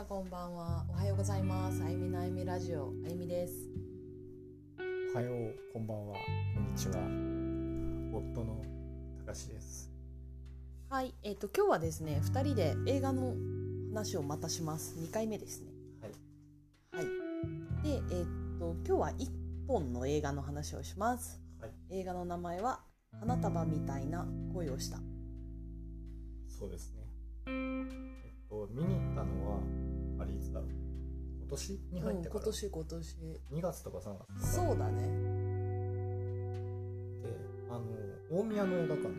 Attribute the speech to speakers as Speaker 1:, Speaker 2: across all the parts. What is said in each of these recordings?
Speaker 1: はこんばんは。おはようございます。あゆみのあゆみラジオ。あゆみです。
Speaker 2: おはよう、こんばんは、こんにちは。夫のたかしです。
Speaker 1: はい。えっ、と今日はですね二人で映画の話をまたします。2回目ですね。
Speaker 2: はい。
Speaker 1: はい。でえっ、と今日は一本の映画の話をします。
Speaker 2: はい。
Speaker 1: 映画の名前は花束みたいな恋をした。
Speaker 2: そうですね。えっと、見に行ったのは、あれいつだろう。今年？に入ってから、
Speaker 1: うん今年今年
Speaker 2: 2月とか3月。
Speaker 1: そうだね
Speaker 2: で、あの、大宮の映画館で、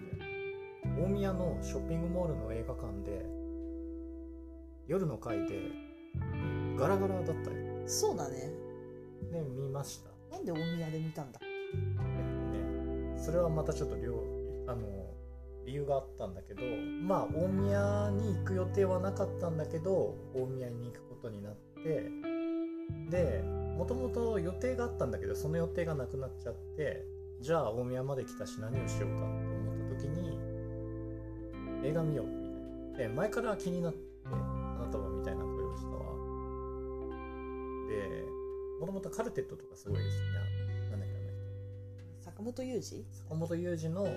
Speaker 2: 大宮のショッピングモールの映画館で、夜の回で、ガラガラだったよ。
Speaker 1: そうだね
Speaker 2: で、見ました。
Speaker 1: なんで大宮で見たんだ？
Speaker 2: えっとね、それはまたちょっと両あの理由があったんだけどまあ大宮に行く予定はなかったんだけど大宮に行くことになってでもともと予定があったんだけどその予定がなくなっちゃってじゃあ大宮まで来たし何をしようかって思った時に映画見ようみたいな。で前から気になって「あなたはみたいな声をしたわ」でもともとカルテットとかすごいですねなんだっけあの人。
Speaker 1: 坂本雄二？
Speaker 2: 坂本雄二の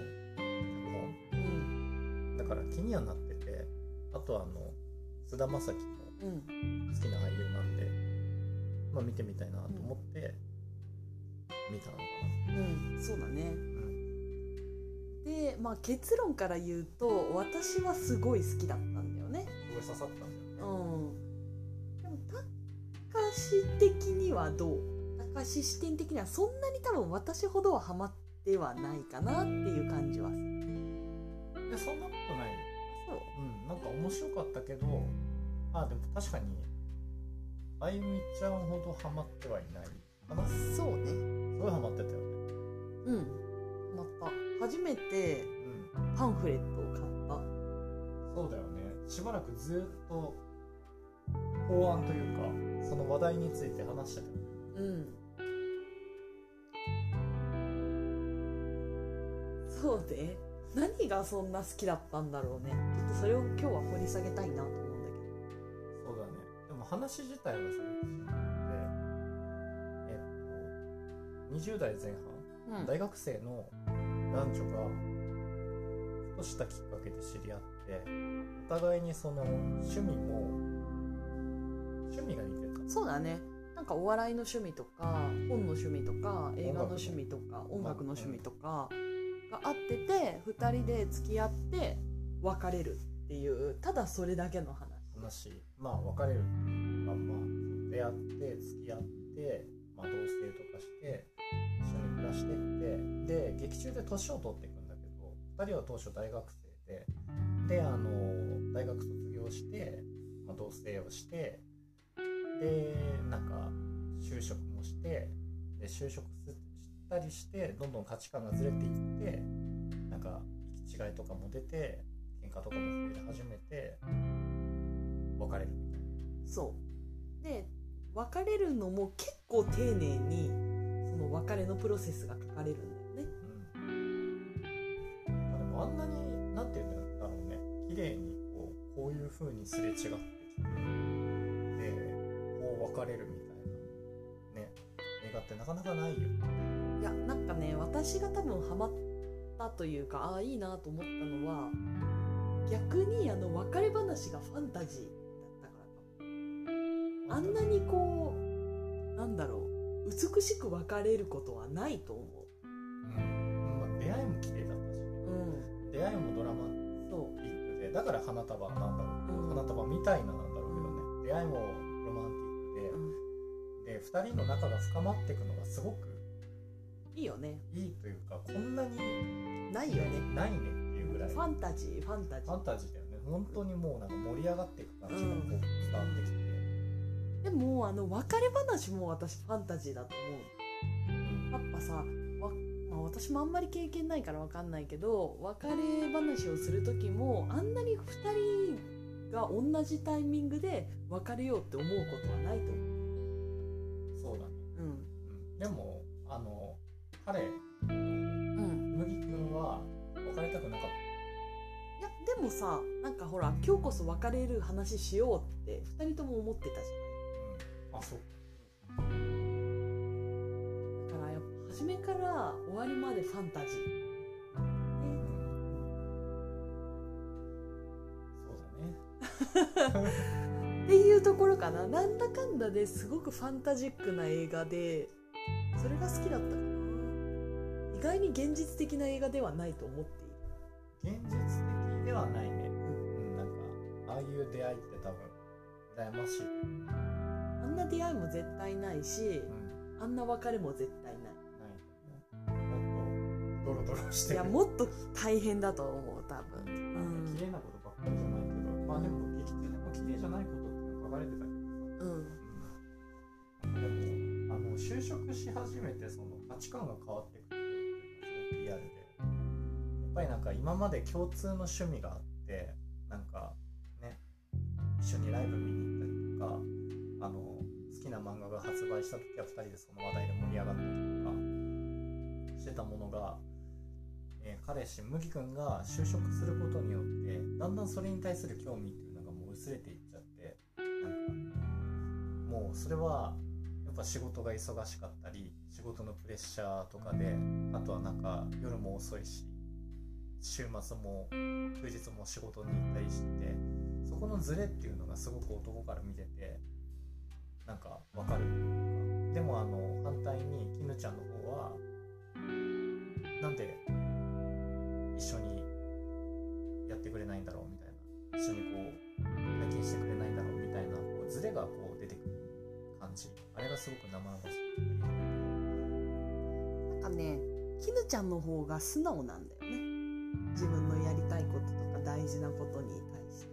Speaker 2: だから気にはなっててあとあの菅田将暉も
Speaker 1: うん
Speaker 2: 好きな俳優なんで、まあ、見てみたいなと思って見たのか
Speaker 1: うんそうだね。でまあ結論から言うと私はすごい好きだったんだよね。
Speaker 2: すごい刺さったんだよね。
Speaker 1: うん。でもたかし的にはどう？たかし視点的にはそんなに多分私ほどはハマってはないかなっていう感じはする。
Speaker 2: いやそんなことないよ。
Speaker 1: そう。
Speaker 2: うんなんか面白かったけどあでも確かにあゆみちゃんほどハマってはいない。かなす
Speaker 1: そうね。
Speaker 2: ごいハマってたよね。
Speaker 1: うん。また。初めて
Speaker 2: うん。
Speaker 1: パンフレットを買った。
Speaker 2: そうだよね。しばらくずっと法案というかその話題について話してた。よね
Speaker 1: うん。そうで何がそんな好きだったんだろうね。ちょっとそれを今日は掘り下げたいなと思うんだ
Speaker 2: そうだね。でも話自体はすごえっと20代前半、
Speaker 1: けど
Speaker 2: 大学生の男女がふとしたきっかけで知り合ってお互いにその趣味も趣味が似てた。
Speaker 1: そうだね。なんかお笑いの趣味とか本の趣味とか映画の趣味とか音楽の趣味とかがあってて2人で付き合って別れるっていうただそれだけの話。
Speaker 2: 話まあ別れるまあまあ出会って付き合って、まあ、同棲とかして一緒に暮らしてってで劇中で年を取っていくんだけど2人は当初大学生でであの大学卒業して、まあ、同棲をしてでなんか就職もしてで就職したりしてどんどん価値観がずれていって違いとかも出て喧嘩とかも増え始めて別れる。
Speaker 1: そう。で別れるのも結構丁寧にその別れのプロセスが書かれるんだよね。
Speaker 2: うん、でもあんなになんていうんだろうね。綺麗にこうこういう風にすれ違ってきてでこう別れるみたいなね。映画ってなかなかないよ。
Speaker 1: いやなんかね私が多分ハマったというかああいいなと思ったのは逆にあの別れ話がファンタジーだったからか。もあんなにこうなんだろう美しく別れることはないと思
Speaker 2: う。ん、まあ、出会いも綺麗だったしね。
Speaker 1: ううん。
Speaker 2: 出会いもドラマ。
Speaker 1: そう。
Speaker 2: ティックで。だから花束なんだろう、
Speaker 1: うん。
Speaker 2: 花束みたいななんだろうけどね。出会いもロマンティック
Speaker 1: うん。
Speaker 2: でで2人の仲が深まっていくのがすごく
Speaker 1: いいよね。
Speaker 2: いいというかこんなに
Speaker 1: ないよね。
Speaker 2: ないねっていうぐらい。
Speaker 1: ファンタジーファンタジー。
Speaker 2: ファンタジーだよね。本当にもうなんか盛り上がっていく感じがこう伝わってきて、
Speaker 1: でもあの別れ話も私ファンタジーだと思う。やっぱさわ、まあ、私もあんまり経験ないから分かんないけど別れ話をする時もあんなに2人が同じタイミングで別れようって思うことはないと思う。
Speaker 2: そうだね、
Speaker 1: うん。
Speaker 2: うん、でも彼
Speaker 1: うん、
Speaker 2: 麦君は別れたくなかっ
Speaker 1: いやでもさなんかほら今日こそ別れる話しようって2人とも思ってたじ
Speaker 2: うん、あそう。
Speaker 1: ゃないだからやっぱ初めから終わりまでファンタジー、ね
Speaker 2: そうだね。
Speaker 1: っていうところかな。なんだかんだですごくファンタジックな映画でそれが好きだった。かな意外に現実的な映画ではないと思っている。
Speaker 2: 現実的ではないね。うんなんかああいう出会いって多分羨ましい。
Speaker 1: あんな出会いも絶対ないし
Speaker 2: うん。
Speaker 1: あんな別れも絶対ない。
Speaker 2: ないもっとドロドロしてる。
Speaker 1: いやもっと大変だと思う多分。
Speaker 2: なん。か綺麗なことばっかりじゃないけど、まあでも劇中でも綺麗じゃないことって書かれてたけどさ。
Speaker 1: うん。
Speaker 2: でもあの就職し始めてその価値観が変わってリアルで。やっぱりなんか今まで共通の趣味があってなんかね一緒にライブ見に行ったりとかあの好きな漫画が発売した時は2人でその話題で盛り上がったりとかしてたものが、えー彼氏麦君が就職することによってだんだんそれに対する興味っていうのがもう薄れていっちゃってなんかもうそれはやっぱ仕事が忙しかったり仕事のプレッシャーとかであとはなんか夜も遅いし週末も休日も仕事に行ったりしてそこのズレっていうのがすごく男から見ててなんかわかる。というかでもあの反対に絹ちゃんの方はなんで一緒にやってくれないんだろうみたいな一緒にこう体験してくれないんだろうみたいなこうズレがこう出てくる感じ。あれがすごく生々しい
Speaker 1: なんかね絹ちゃんの方が素直なんだよね。自分のやりたいこととか大事なことに対して。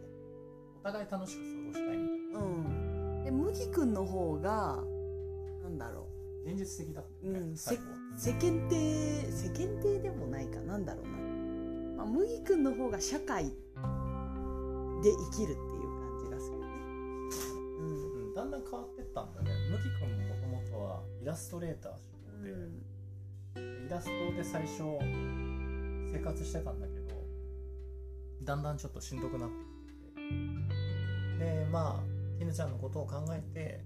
Speaker 2: お互い楽しく過ごしたいみたい
Speaker 1: うん。で麦くんの方がなんだろ
Speaker 2: な現実的だったよね、
Speaker 1: うん。世間体世間体でもないか。なんだろうな、まあ、麦くんの方が社会で生きるっていう感じがするよね。うん。
Speaker 2: うん、だんだん変わってったんだね。麦君ももともとはイラストレーター志望で、イラストで最初生活してたんだけどだんだんちょっとしんどくなってきてて。でまあ絹ちゃんのことを考えて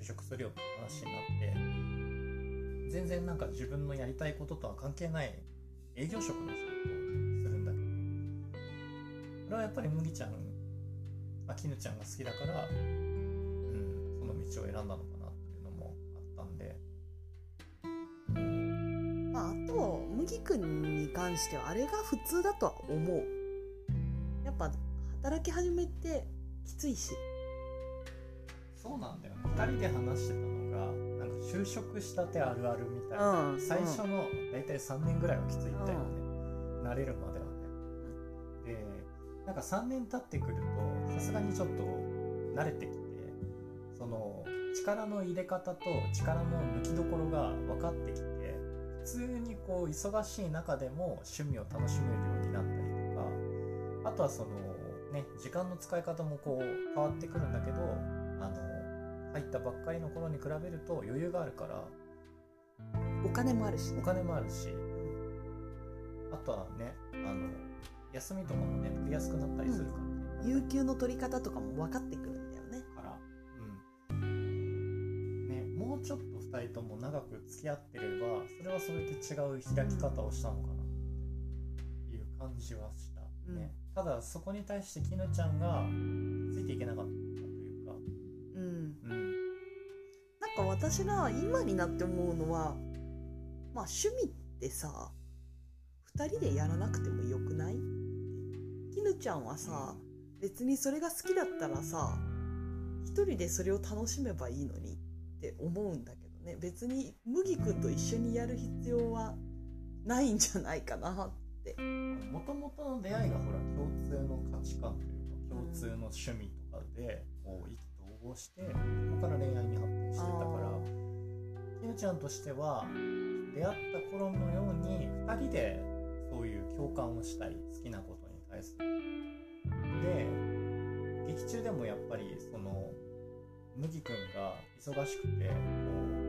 Speaker 2: 就職するよって話になって全然なんか自分のやりたいこととは関係ない営業職の仕事をするんだけど。これはやっぱり麦ちゃんあ絹ちゃんが好きだから、うん、その道を選んだのかな。
Speaker 1: と麦くんに関してはあれが普通だとは思う。やっぱ働き始めてきついし。
Speaker 2: そうなんだよね。2人で話してたのがなんか就職したてあるあるみたいな、
Speaker 1: うん
Speaker 2: 最初の大体3年ぐらいはきついみたいなね、慣れるまではね。でなんか3年経ってくるとさすがにちょっと慣れてきてその力の入れ方と力の抜きどころが分かってきて普通にこう忙しい中でも趣味を楽しめるようになったりとかあとはそのね時間の使い方もこう変わってくるんだけどあの入ったばっかりの頃に比べると余裕があるから
Speaker 1: お金もあるしね。
Speaker 2: お金もあるしあとはねあの休みとかもね取りやすくなったりするから。ね、
Speaker 1: 有給の取り方とかも分かってくるんだよね。
Speaker 2: からうん。ねもうちょっと2人とも長く付き合ってればそれはそれで違う開き方をしたのかなっていう感じはした、ね。ただそこに対して絹ちゃんがついていけなかったというか。
Speaker 1: うん。
Speaker 2: うん。
Speaker 1: なんか私が今になって思うのはまあ趣味ってさ2人でやらなくてもよくない？絹ちゃんはさ別にそれが好きだったらさ一人でそれを楽しめばいいのにって思うんだけどね別に麦くんと一緒にやる必要はないんじゃないかなって
Speaker 2: もともとの出会いがほら共通の価値観というか共通の趣味とかでこう意気投合してそこから恋愛に発展してたからきぬちゃんとしては出会った頃のように2人でそういう共感をしたい好きなことに対する。で劇中でもやっぱりその麦君が忙しくてこう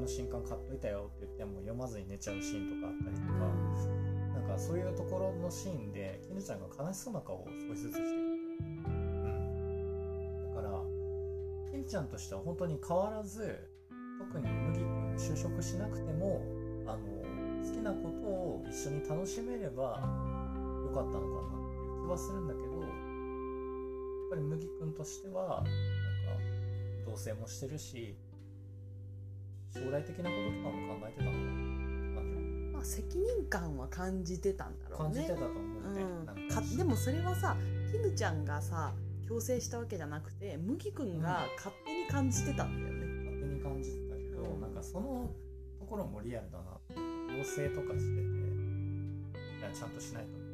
Speaker 2: の新刊買っといたよって言っても読まずに寝ちゃうシーンとかあったりとかなんかかそういうところのシーンで絹ちゃんが悲しそうな顔を少しずつしてくる、うん、だから絹ちゃんとしては本当に変わらず特に麦君就職しなくてもあの好きなことを一緒に楽しめればよかったのかなっていう気はするんだけどやっぱり麦君としてはなんか同棲もしてるし将来的なこととかも考えてたのかな。
Speaker 1: まあ責任感は感じてたんだろうね。
Speaker 2: 感じてたと思うんで、
Speaker 1: うん。か。でもそれはさ絹ちゃんがさ強制したわけじゃなくて麦君が勝手に感じてたんだよね、
Speaker 2: 勝手に感じてたけど、
Speaker 1: うん。
Speaker 2: なんかそのところもリアルだな。同棲とかしてていやちゃんとしないとみ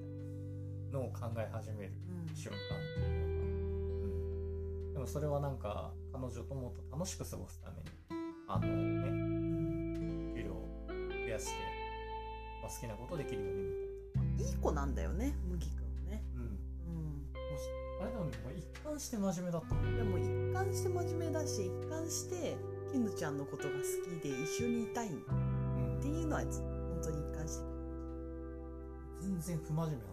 Speaker 2: たいなのを考え始める
Speaker 1: うん
Speaker 2: 瞬間っていうのが、うん、でもそれはなんか彼女ともっと楽しく過ごすためにあのね給料を増やして、まあ、好きなことできるようにみたいな。い
Speaker 1: い子なん。だよね麦君ね、
Speaker 2: うん。
Speaker 1: う
Speaker 2: もしあれでも一貫して真面目だった。
Speaker 1: でも一貫して真面目だし一貫して絹ちゃんのことが好きで一緒にいたいっ
Speaker 2: うん
Speaker 1: ていうのは本当に一貫してる。
Speaker 2: 全然不真面目だっ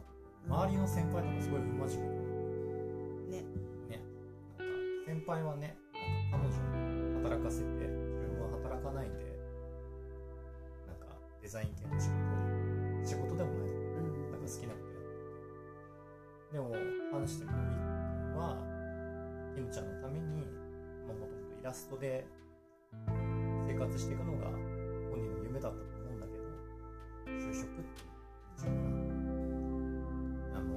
Speaker 2: た。周りの先輩とかすごい不真面目。な
Speaker 1: ね。
Speaker 2: ね。なんか先輩はねなんか彼女を働かせてかないでなんかデザイン系の仕事仕事でもない
Speaker 1: うん
Speaker 2: なんか好きなことやっててでも話してみるみ君はキムちゃんのためにまあもともとイラストで生活していくのが本人の夢だったと思うんだけど就職っていう道があの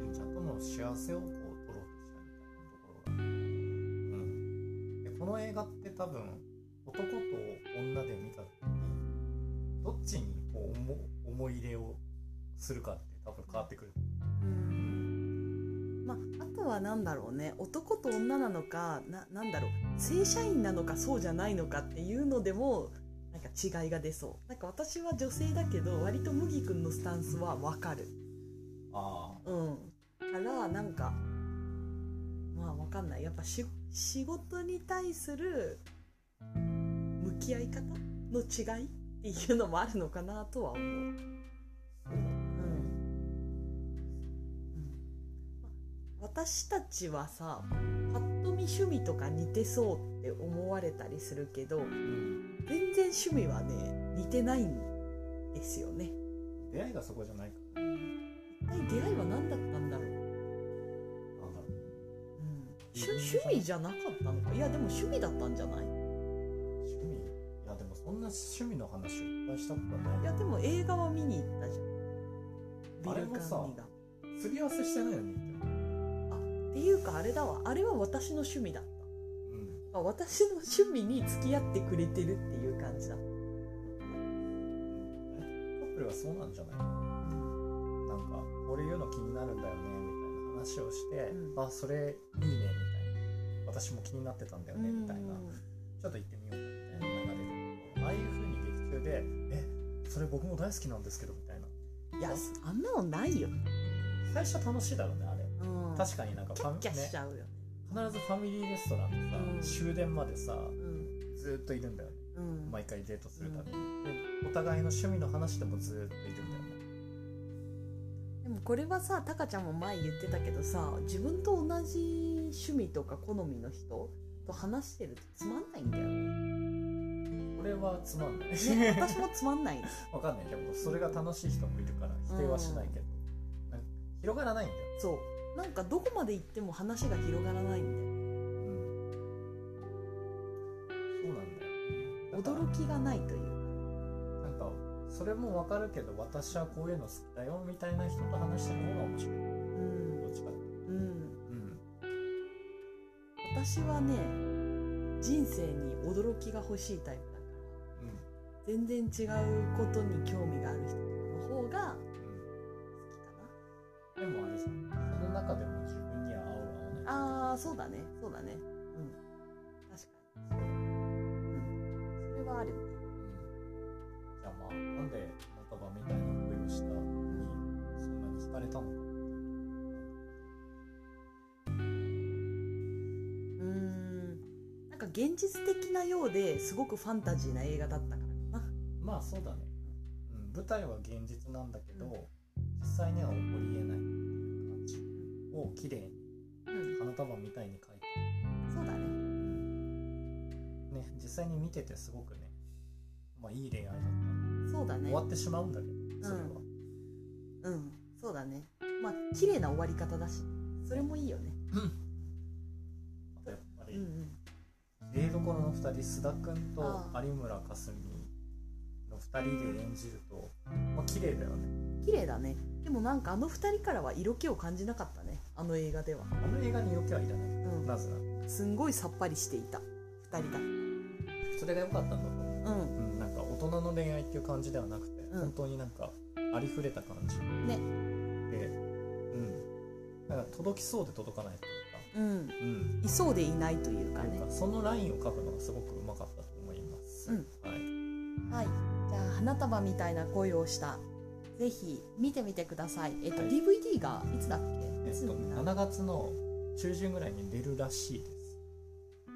Speaker 2: キムちゃんとの幸せをこう取ろうとしたみたいなところがうん。でこの映画って多分男と女で見た時にどっちにこう思思い入れをするかって多分変わってくる。
Speaker 1: うん。まあ、あとは何だろうね。男と女なのかななんだろう。正社員なのかそうじゃないのかっていうのでもなんか違いが出そう。なんか私は女性だけど割と麦君のスタンスは分かる。
Speaker 2: あ
Speaker 1: うん。からなんかまあ分かんない。やっぱし仕事に対する向き合い方の違いっていうのもあるのかなとは思う。うん。
Speaker 2: うだ
Speaker 1: 私たちはさパッと見趣味とか似てそうって思われたりするけど
Speaker 2: うん。
Speaker 1: 全然趣味はね似てないん。ですよね
Speaker 2: 出会いがそこじゃないか
Speaker 1: 一体出会いは何だったん。だろう、
Speaker 2: らなん。だろ
Speaker 1: ううん、趣味じゃなかったのかいやでも趣味だったん。じゃない
Speaker 2: な趣味の話をいっぱいしたこない。
Speaker 1: いやでも映画は見に行ったじゃん。ビル
Speaker 2: あれもさ
Speaker 1: カンニが。
Speaker 2: すり合わせしてないのにって。
Speaker 1: っていうかあれだわ。あれは私の趣味だった。
Speaker 2: うん。
Speaker 1: あ私の趣味に付き合ってくれてるっていう感じだ。
Speaker 2: カップルはそうなんじゃないなんかこれ言うの気になるんだよねみたいな話をして、
Speaker 1: うん。
Speaker 2: あそれいいねみたいな。私も気になってたんだよねみたいな。
Speaker 1: うん。
Speaker 2: ちょっと行ってああいう風に劇中でえそれ僕も大好きなんですけどみたいな。い
Speaker 1: やあんなのないよ、
Speaker 2: 最初楽しいだろうねあれ。
Speaker 1: うん、
Speaker 2: 確かになんか
Speaker 1: キャッキャし
Speaker 2: ね
Speaker 1: ちゃうよ。ね
Speaker 2: 必ずファミリーレストランでさ、
Speaker 1: うん。
Speaker 2: 終電までさ
Speaker 1: うん。
Speaker 2: ずーっといるんだよね。
Speaker 1: うん。
Speaker 2: 毎回デートするたびに、でお互いの趣味の話でもずーっといるんだよね。
Speaker 1: でもこれはさタカちゃんも前言ってたけどさ自分と同じ趣味とか好みの人と話してるとつまんないんだよね
Speaker 2: 俺はつまんない。
Speaker 1: ね 私もつまんない
Speaker 2: わかんない。でもそれが楽しい人もいるから否定はしないけど、なんか広がらないんだよ、
Speaker 1: そう。なんかどこまで行っても話が広がらないんだよ。驚きがないというか。
Speaker 2: なんかそれもわかるけど私はこういうの好きだよみたいな人と話してる方が面白い。
Speaker 1: うん。
Speaker 2: どっちかう
Speaker 1: うん。
Speaker 2: とうん。
Speaker 1: 私はね人生に驚きが欲しいタイプ全然違うことに興味がある人の方が好きか
Speaker 2: うん、でもあれさその中でも自分には合う合わない
Speaker 1: なあーそうだね。そうだね。うん。確かに。そううんそれはあるね。
Speaker 2: うん。じゃあまあなんで元場みたいな恋をしたにそんなに惹かれたのか
Speaker 1: うーん。なんか現実的なようですごくファンタジーな映画だった
Speaker 2: まあそうだね、うん、舞台は現実なんだけど、際には起こりえない感じ。を綺麗に
Speaker 1: うん。
Speaker 2: 花束みたいに描いた、
Speaker 1: そうだね。
Speaker 2: ね、実際に見ててすごくね、まあ、いい恋愛だった、
Speaker 1: そうだね。
Speaker 2: 終わってしまうんだけどそれは、
Speaker 1: うん。そうだね。まあ綺麗な終わり方だしそれもいいよね。
Speaker 2: あとやっぱり
Speaker 1: うんうん
Speaker 2: 芸どころの2人須田君と
Speaker 1: あ
Speaker 2: 有村架純の2人で演じるとまあ綺麗だよね。
Speaker 1: 綺麗だね。でもなんかあの二人からは色気を感じなかったねあの映画では。
Speaker 2: あの映画に余計はいらない、
Speaker 1: うん。
Speaker 2: なぜなら。
Speaker 1: すんごいさっぱりしていた二人が。
Speaker 2: それが良かったんだと思う。
Speaker 1: うん。
Speaker 2: うん、なんか大人の恋愛っていう感じではなくて、
Speaker 1: うん。
Speaker 2: 本当になんかありふれた感じ。
Speaker 1: ね。
Speaker 2: で、うん、なんか届きそうで届かないというか、
Speaker 1: うん。
Speaker 2: うん、
Speaker 1: いそうでいないというかね。
Speaker 2: そのラインを描くのがすごくうまかったと思います。
Speaker 1: うん。
Speaker 2: はい、
Speaker 1: はい花束みたいな恋をした。ぜひ見てみてください。えっと、
Speaker 2: はい。
Speaker 1: DVD がいつだっけ？
Speaker 2: えっと
Speaker 1: いつになる
Speaker 2: 7月の中旬ぐらいに出るらしいです。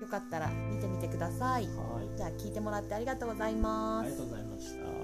Speaker 1: よかったら見てみてください。
Speaker 2: はい、
Speaker 1: じゃあ聞いてもらってありがとうございます。
Speaker 2: ありがとうございました。